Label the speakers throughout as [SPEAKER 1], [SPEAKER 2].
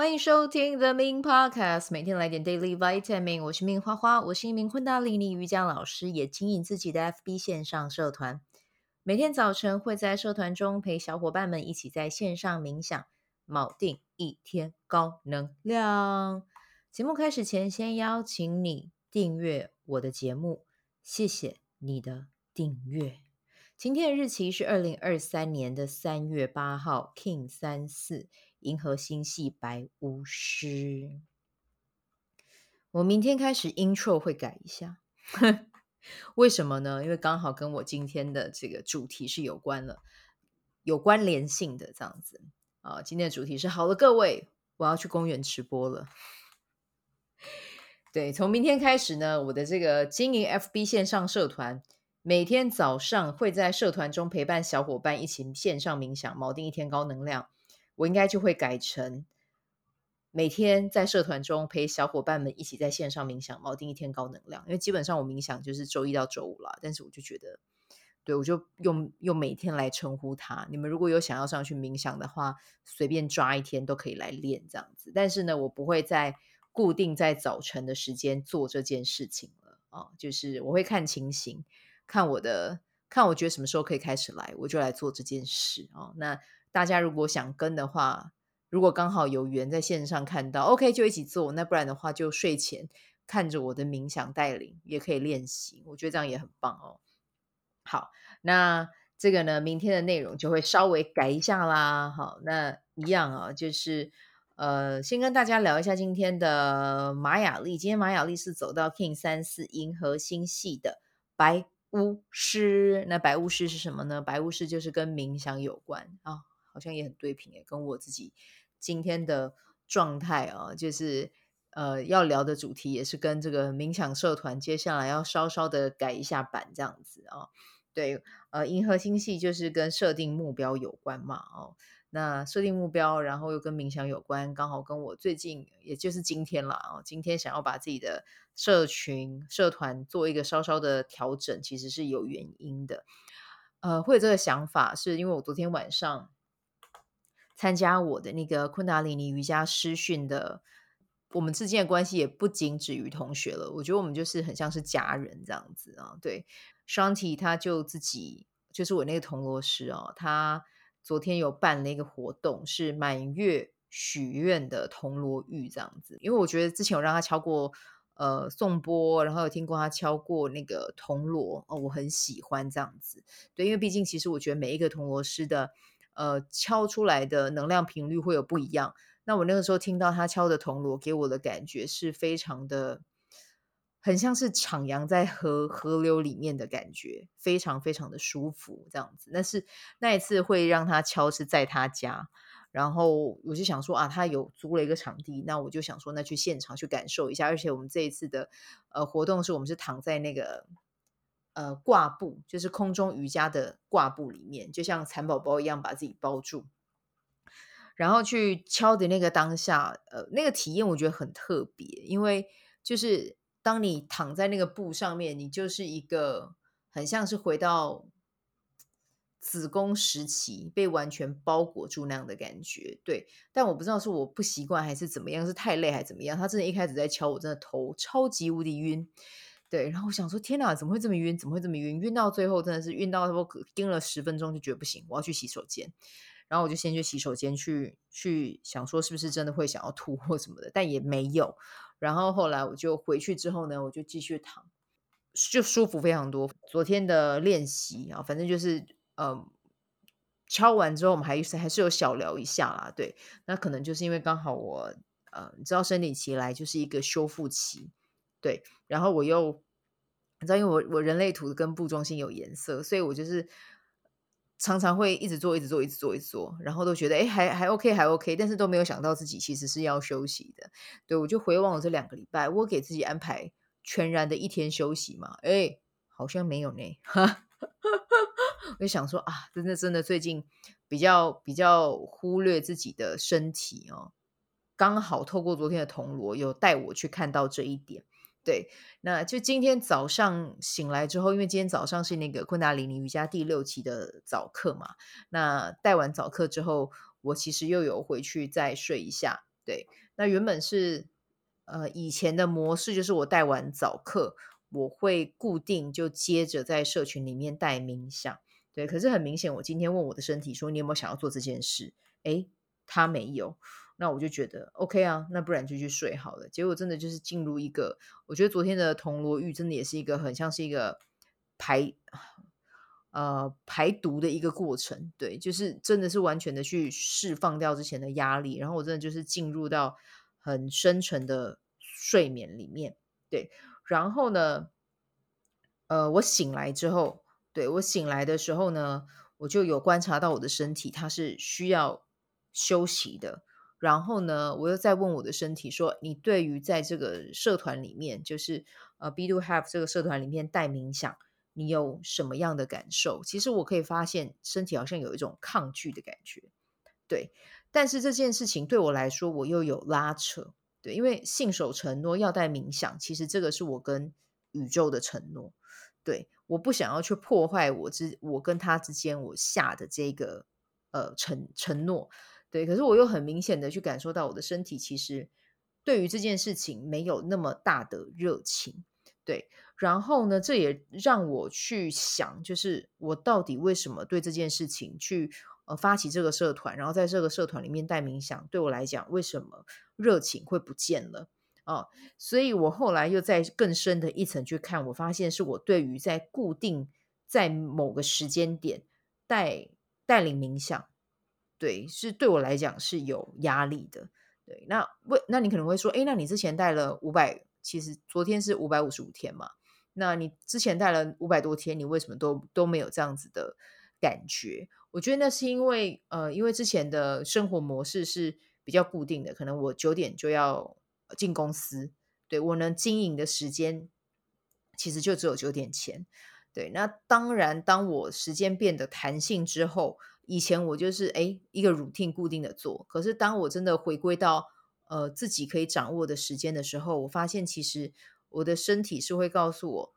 [SPEAKER 1] 欢迎收听 The Min Podcast，每天来点 Daily Vitamin。我是命花花，我是一名昆达里尼瑜伽老师，也经营自己的 FB 线上社团。每天早晨会在社团中陪小伙伴们一起在线上冥想，锚定一天高能量。节目开始前，先邀请你订阅我的节目，谢谢你的订阅。今天的日期是二零二三年的三月八号，King 三四。银河星系白巫师，我明天开始 intro 会改一下，为什么呢？因为刚好跟我今天的这个主题是有关了，有关联性的这样子啊。今天的主题是好了，各位，我要去公园直播了。对，从明天开始呢，我的这个经营 FB 线上社团，每天早上会在社团中陪伴小伙伴一起线上冥想，锚定一天高能量。我应该就会改成每天在社团中陪小伙伴们一起在线上冥想，锚定一天高能量。因为基本上我冥想就是周一到周五啦，但是我就觉得，对，我就用用每天来称呼它。你们如果有想要上去冥想的话，随便抓一天都可以来练这样子。但是呢，我不会在固定在早晨的时间做这件事情了啊，就是我会看情形，看我的，看我觉得什么时候可以开始来，我就来做这件事哦。那。大家如果想跟的话，如果刚好有缘在线上看到，OK 就一起做。那不然的话，就睡前看着我的冥想带领，也可以练习。我觉得这样也很棒哦。好，那这个呢，明天的内容就会稍微改一下啦。好，那一样啊，就是呃，先跟大家聊一下今天的玛雅历。今天玛雅历是走到 King 三四银河星系的白巫师。那白巫师是什么呢？白巫师就是跟冥想有关啊。好像也很对频诶，跟我自己今天的状态啊，就是呃要聊的主题也是跟这个冥想社团接下来要稍稍的改一下版这样子啊。对，呃，银河星系就是跟设定目标有关嘛，哦，那设定目标，然后又跟冥想有关，刚好跟我最近也就是今天啦，哦，今天想要把自己的社群社团做一个稍稍的调整，其实是有原因的。呃，会有这个想法，是因为我昨天晚上。参加我的那个昆达里尼瑜伽师训的，我们之间的关系也不仅止于同学了。我觉得我们就是很像是家人这样子啊。对，Shanti 他就自己就是我那个铜锣师哦，他昨天有办了一个活动，是满月许愿的铜锣浴这样子。因为我觉得之前有让他敲过呃颂钵，然后有听过他敲过那个铜锣哦，我很喜欢这样子。对，因为毕竟其实我觉得每一个铜锣师的。呃，敲出来的能量频率会有不一样。那我那个时候听到他敲的铜锣，给我的感觉是非常的，很像是徜徉在河河流里面的感觉，非常非常的舒服，这样子。但是那一次会让他敲是在他家，然后我就想说啊，他有租了一个场地，那我就想说，那去现场去感受一下。而且我们这一次的呃活动是我们是躺在那个。呃，挂布就是空中瑜伽的挂布里面，就像蚕宝宝一样把自己包住，然后去敲的那个当下，呃，那个体验我觉得很特别，因为就是当你躺在那个布上面，你就是一个很像是回到子宫时期被完全包裹住那样的感觉，对。但我不知道是我不习惯还是怎么样，是太累还是怎么样，他真的一开始在敲，我真的头超级无敌晕。对，然后我想说，天哪，怎么会这么晕？怎么会这么晕？晕到最后真的是晕到我盯了十分钟，就觉得不行，我要去洗手间。然后我就先去洗手间去去想说，是不是真的会想要吐或什么的，但也没有。然后后来我就回去之后呢，我就继续躺，就舒服非常多。昨天的练习啊，反正就是嗯，敲完之后我们还还是有小聊一下啦。对，那可能就是因为刚好我呃，你知道生理期来就是一个修复期。对，然后我又你知道，因为我我人类图跟部中心有颜色，所以我就是常常会一直做，一直做，一直做，一直做，然后都觉得哎，还还 OK，还 OK，但是都没有想到自己其实是要休息的。对，我就回望了这两个礼拜，我给自己安排全然的一天休息嘛？哎，好像没有呢。我就想说啊，真的真的，最近比较比较忽略自己的身体哦，刚好透过昨天的铜锣，有带我去看到这一点。对，那就今天早上醒来之后，因为今天早上是那个昆达里尼瑜伽第六期的早课嘛，那带完早课之后，我其实又有回去再睡一下，对，那原本是呃以前的模式，就是我带完早课，我会固定就接着在社群里面带冥想。对，可是很明显，我今天问我的身体说，你有没有想要做这件事？诶，他没有。那我就觉得 OK 啊，那不然就去睡好了。结果真的就是进入一个，我觉得昨天的铜锣浴真的也是一个很像是一个排呃排毒的一个过程。对，就是真的是完全的去释放掉之前的压力，然后我真的就是进入到很深沉的睡眠里面。对，然后呢，呃，我醒来之后，对，我醒来的时候呢，我就有观察到我的身体它是需要休息的。然后呢，我又再问我的身体说：“你对于在这个社团里面，就是呃，Be Do Have 这个社团里面带冥想，你有什么样的感受？”其实我可以发现，身体好像有一种抗拒的感觉。对，但是这件事情对我来说，我又有拉扯。对，因为信守承诺要带冥想，其实这个是我跟宇宙的承诺。对，我不想要去破坏我之我跟他之间我下的这个呃承承诺。对，可是我又很明显的去感受到我的身体其实对于这件事情没有那么大的热情，对。然后呢，这也让我去想，就是我到底为什么对这件事情去呃发起这个社团，然后在这个社团里面带冥想，对我来讲，为什么热情会不见了哦？所以我后来又在更深的一层去看，我发现是我对于在固定在某个时间点带带领冥想。对，是对我来讲是有压力的。对，那为那你可能会说，诶，那你之前带了五百，其实昨天是五百五十五天嘛？那你之前带了五百多天，你为什么都都没有这样子的感觉？我觉得那是因为，呃，因为之前的生活模式是比较固定的，可能我九点就要进公司，对，我能经营的时间其实就只有九点前。对，那当然，当我时间变得弹性之后。以前我就是诶一个 routine 固定的做，可是当我真的回归到呃自己可以掌握的时间的时候，我发现其实我的身体是会告诉我，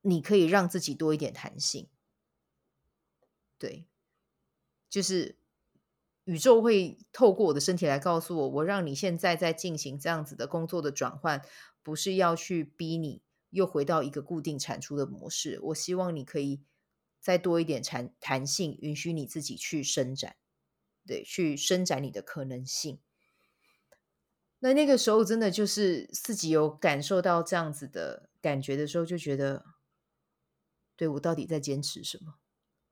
[SPEAKER 1] 你可以让自己多一点弹性。对，就是宇宙会透过我的身体来告诉我，我让你现在在进行这样子的工作的转换，不是要去逼你又回到一个固定产出的模式，我希望你可以。再多一点弹弹性，允许你自己去伸展，对，去伸展你的可能性。那那个时候，真的就是自己有感受到这样子的感觉的时候，就觉得，对，我到底在坚持什么？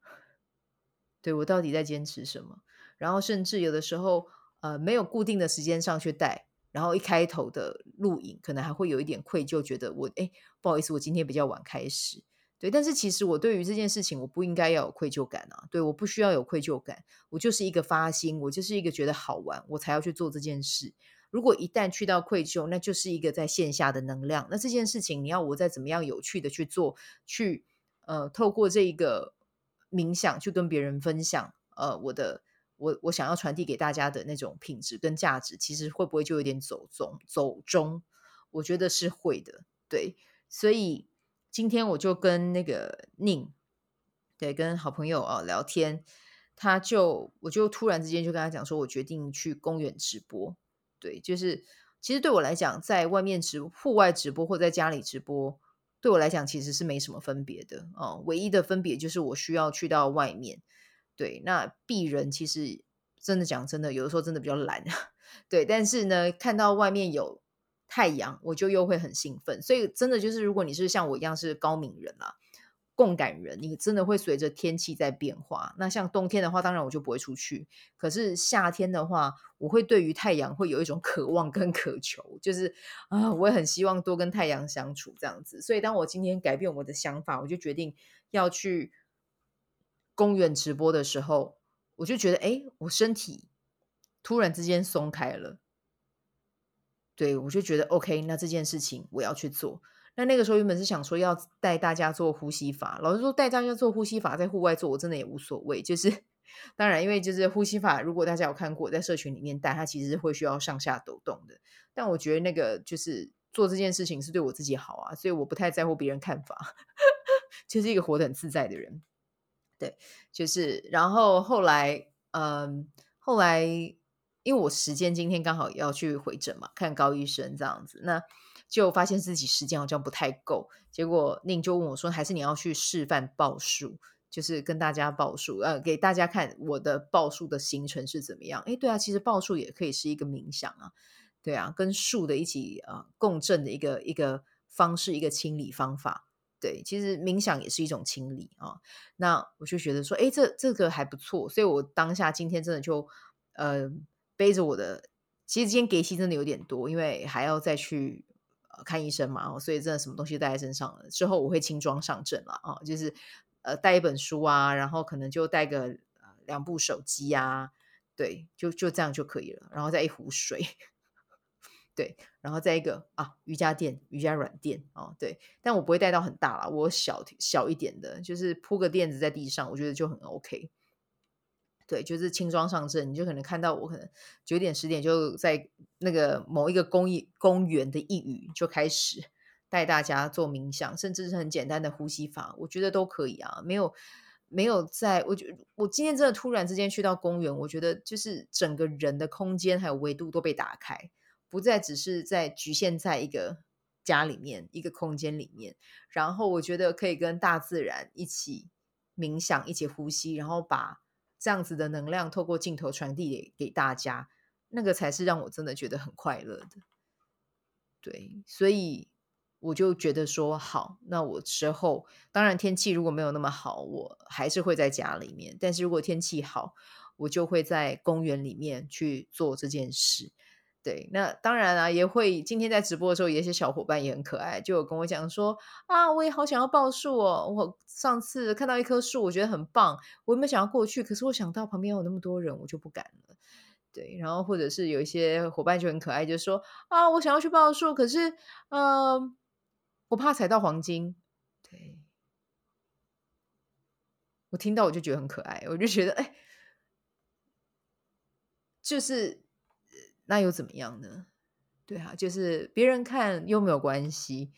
[SPEAKER 1] 对，我到底在坚持什么？然后甚至有的时候，呃，没有固定的时间上去带，然后一开头的录影，可能还会有一点愧疚，觉得我，哎，不好意思，我今天比较晚开始。对，但是其实我对于这件事情，我不应该要有愧疚感啊。对，我不需要有愧疚感，我就是一个发心，我就是一个觉得好玩，我才要去做这件事。如果一旦去到愧疚，那就是一个在线下的能量。那这件事情，你要我再怎么样有趣的去做，去呃，透过这一个冥想去跟别人分享，呃，我的我我想要传递给大家的那种品质跟价值，其实会不会就有点走中走中？我觉得是会的。对，所以。今天我就跟那个宁，对，跟好朋友啊聊天，他就我就突然之间就跟他讲说，我决定去公园直播。对，就是其实对我来讲，在外面直户外直播或在家里直播，对我来讲其实是没什么分别的哦。唯一的分别就是我需要去到外面。对，那鄙人其实真的讲真的，有的时候真的比较懒。对，但是呢，看到外面有。太阳，我就又会很兴奋，所以真的就是，如果你是像我一样是高敏人啊，共感人，你真的会随着天气在变化。那像冬天的话，当然我就不会出去。可是夏天的话，我会对于太阳会有一种 渴望跟渴求，就是啊，我也很希望多跟太阳相处这样子。所以当我今天改变我的想法，我就决定要去公园直播的时候，我就觉得，哎，我身体突然之间松开了。对，我就觉得 OK，那这件事情我要去做。那那个时候原本是想说要带大家做呼吸法，老师说带大家做呼吸法，在户外做我真的也无所谓。就是当然，因为就是呼吸法，如果大家有看过，在社群里面带，它其实是会需要上下抖动的。但我觉得那个就是做这件事情是对我自己好啊，所以我不太在乎别人看法，就是一个活得很自在的人。对，就是然后后来，嗯。后来因为我时间今天刚好要去回诊嘛，看高医生这样子，那就发现自己时间好像不太够。结果宁就问我说：“还是你要去示范报数，就是跟大家报数，呃，给大家看我的报数的行程是怎么样？”诶，对啊，其实报数也可以是一个冥想啊，对啊，跟数的一起呃共振的一个一个方式，一个清理方法。对，其实冥想也是一种清理啊。那我就觉得说，哎，这这个还不错，所以我当下今天真的就呃背着我的，其实今天给息真的有点多，因为还要再去、看医生嘛，所以真的什么东西带在身上了。之后我会轻装上阵了啊，就是呃带一本书啊，然后可能就带个、呃、两部手机啊，对，就就这样就可以了，然后再一壶水。对，然后再一个啊，瑜伽垫、瑜伽软垫哦，对，但我不会带到很大啦，我小小一点的，就是铺个垫子在地上，我觉得就很 OK。对，就是轻装上阵，你就可能看到我可能九点十点就在那个某一个公益公园的一隅就开始带大家做冥想，甚至是很简单的呼吸法，我觉得都可以啊。没有没有在，我觉我今天真的突然之间去到公园，我觉得就是整个人的空间还有维度都被打开。不再只是在局限在一个家里面，一个空间里面，然后我觉得可以跟大自然一起冥想，一起呼吸，然后把这样子的能量透过镜头传递给给大家，那个才是让我真的觉得很快乐的。对，所以我就觉得说好，那我之后当然天气如果没有那么好，我还是会在家里面，但是如果天气好，我就会在公园里面去做这件事。对，那当然啊，也会今天在直播的时候，有一些小伙伴也很可爱，就有跟我讲说啊，我也好想要报树哦。我上次看到一棵树，我觉得很棒，我有没有想要过去？可是我想到旁边有那么多人，我就不敢了。对，然后或者是有一些伙伴就很可爱，就说啊，我想要去报树，可是呃，我怕踩到黄金。对，我听到我就觉得很可爱，我就觉得哎，就是。那又怎么样呢？对啊，就是别人看又没有关系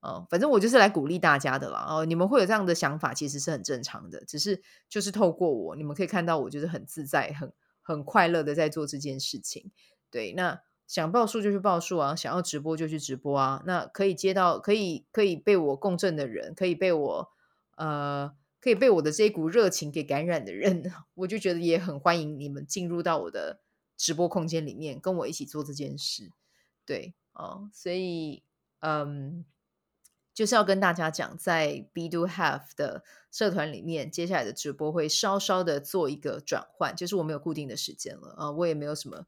[SPEAKER 1] 哦，反正我就是来鼓励大家的啦。哦，你们会有这样的想法，其实是很正常的。只是就是透过我，你们可以看到我就是很自在、很很快乐的在做这件事情。对，那想报数就去报数啊，想要直播就去直播啊。那可以接到可以可以被我共振的人，可以被我呃可以被我的这一股热情给感染的人，我就觉得也很欢迎你们进入到我的。直播空间里面跟我一起做这件事，对哦，所以嗯，就是要跟大家讲，在 Be Do Have 的社团里面，接下来的直播会稍稍的做一个转换，就是我没有固定的时间了啊，我也没有什么，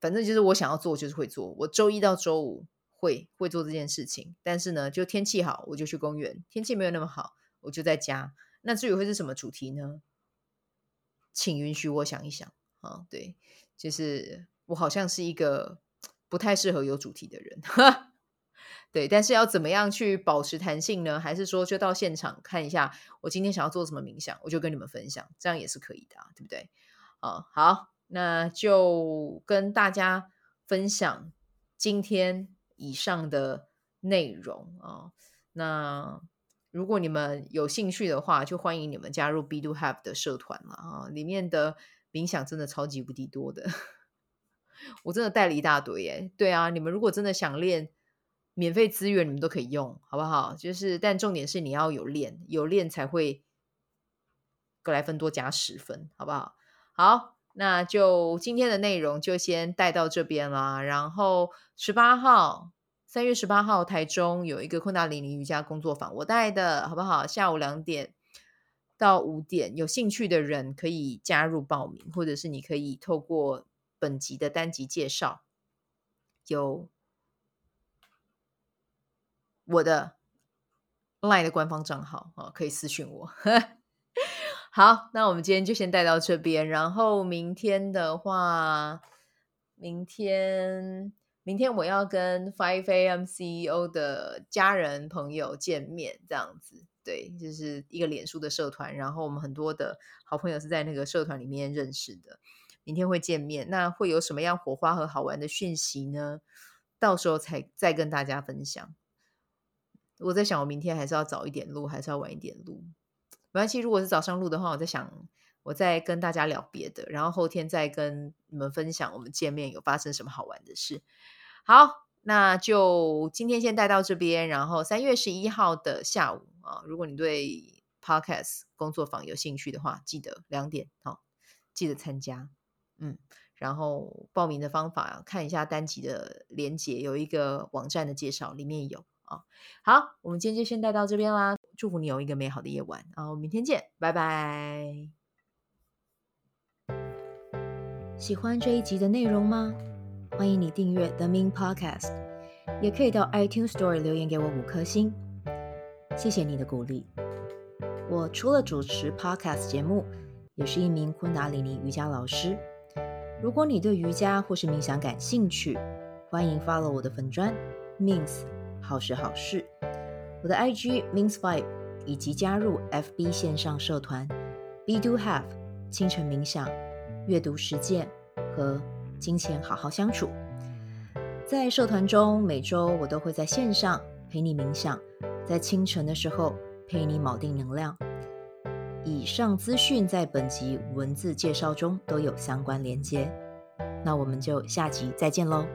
[SPEAKER 1] 反正就是我想要做就是会做，我周一到周五会会做这件事情，但是呢，就天气好我就去公园，天气没有那么好我就在家。那至于会是什么主题呢？请允许我想一想啊，对。就是我好像是一个不太适合有主题的人，对。但是要怎么样去保持弹性呢？还是说就到现场看一下，我今天想要做什么冥想，我就跟你们分享，这样也是可以的啊，对不对？啊，好，那就跟大家分享今天以上的内容啊。那如果你们有兴趣的话，就欢迎你们加入 B Do Have 的社团了啊，里面的。冥想真的超级无敌多的，我真的带了一大堆耶。对啊，你们如果真的想练，免费资源你们都可以用，好不好？就是，但重点是你要有练，有练才会格莱芬多加十分，好不好？好，那就今天的内容就先带到这边啦。然后十八号，三月十八号，台中有一个昆达里尼瑜伽工作坊，我带的，好不好？下午两点。到五点，有兴趣的人可以加入报名，或者是你可以透过本集的单集介绍，有我的 LINE 的官方账号啊，可以私讯我。好，那我们今天就先带到这边，然后明天的话，明天明天我要跟 Five AM CEO 的家人朋友见面，这样子。对，就是一个脸书的社团，然后我们很多的好朋友是在那个社团里面认识的。明天会见面，那会有什么样火花和好玩的讯息呢？到时候才再跟大家分享。我在想，我明天还是要早一点录，还是要晚一点录？没关系，如果是早上录的话，我在想我再跟大家聊别的，然后后天再跟你们分享我们见面有发生什么好玩的事。好，那就今天先带到这边，然后三月十一号的下午啊，如果你对 Podcast 工作坊有兴趣的话，记得两点好，记得参加，嗯。然后报名的方法，看一下单集的连结，有一个网站的介绍，里面有啊。好，我们今天就先带到这边啦。祝福你有一个美好的夜晚，然后明天见，拜拜。喜欢这一集的内容吗？欢迎你订阅 The Min Podcast，也可以到 iTunes Store 留言给我五颗星，谢谢你的鼓励。我除了主持 Podcast 节目，也是一名昆达里尼瑜伽老师。如果你对瑜伽或是冥想感兴趣，欢迎 follow 我的粉专 Mins 好时好事，我的 IG Mins Vibe，以及加入 FB 线上社团 Be Do Have 清晨冥想、阅读实践和金钱好好相处。在社团中，每周我都会在线上陪你冥想，在清晨的时候陪你锚定能量。以上资讯在本集文字介绍中都有相关连接，那我们就下集再见喽。